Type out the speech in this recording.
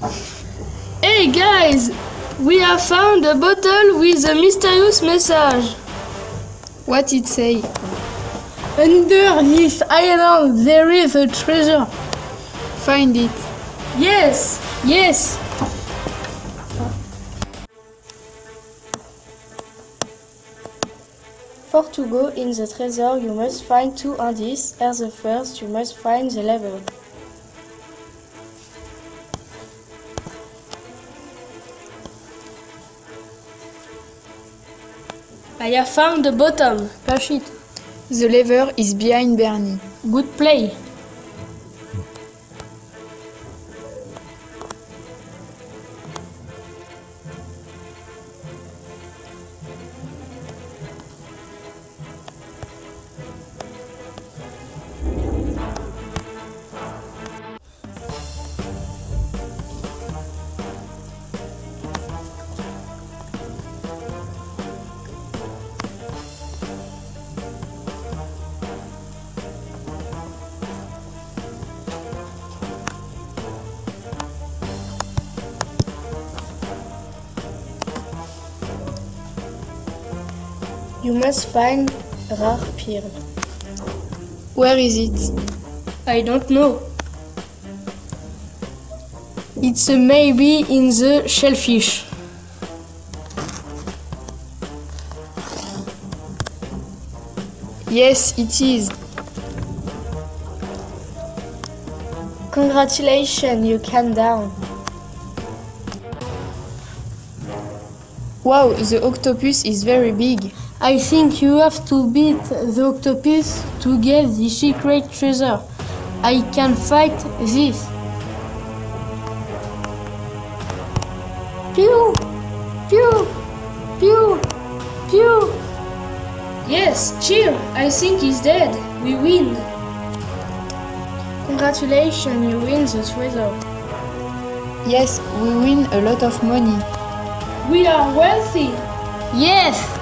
Hey guys, we have found a bottle with a mysterious message. What it say? Under this island there is a treasure. Find it. Yes, yes. For to go in the treasure, you must find two indices. As the first, you must find the level. I have found the bottom. Catch it. The lever is behind Bernie. Good play. You must find rare pearl. Where is it? I don't know. It's a maybe in the shellfish. Yes, it is. Congratulations, you came down. Wow, the octopus is very big. I think you have to beat the octopus to get the secret treasure. I can fight this. Pew! Pew! Pew! Pew! Yes, cheer. I think he's dead. We win. Congratulations, you win the treasure. Yes, we win a lot of money. We are wealthy. Yes!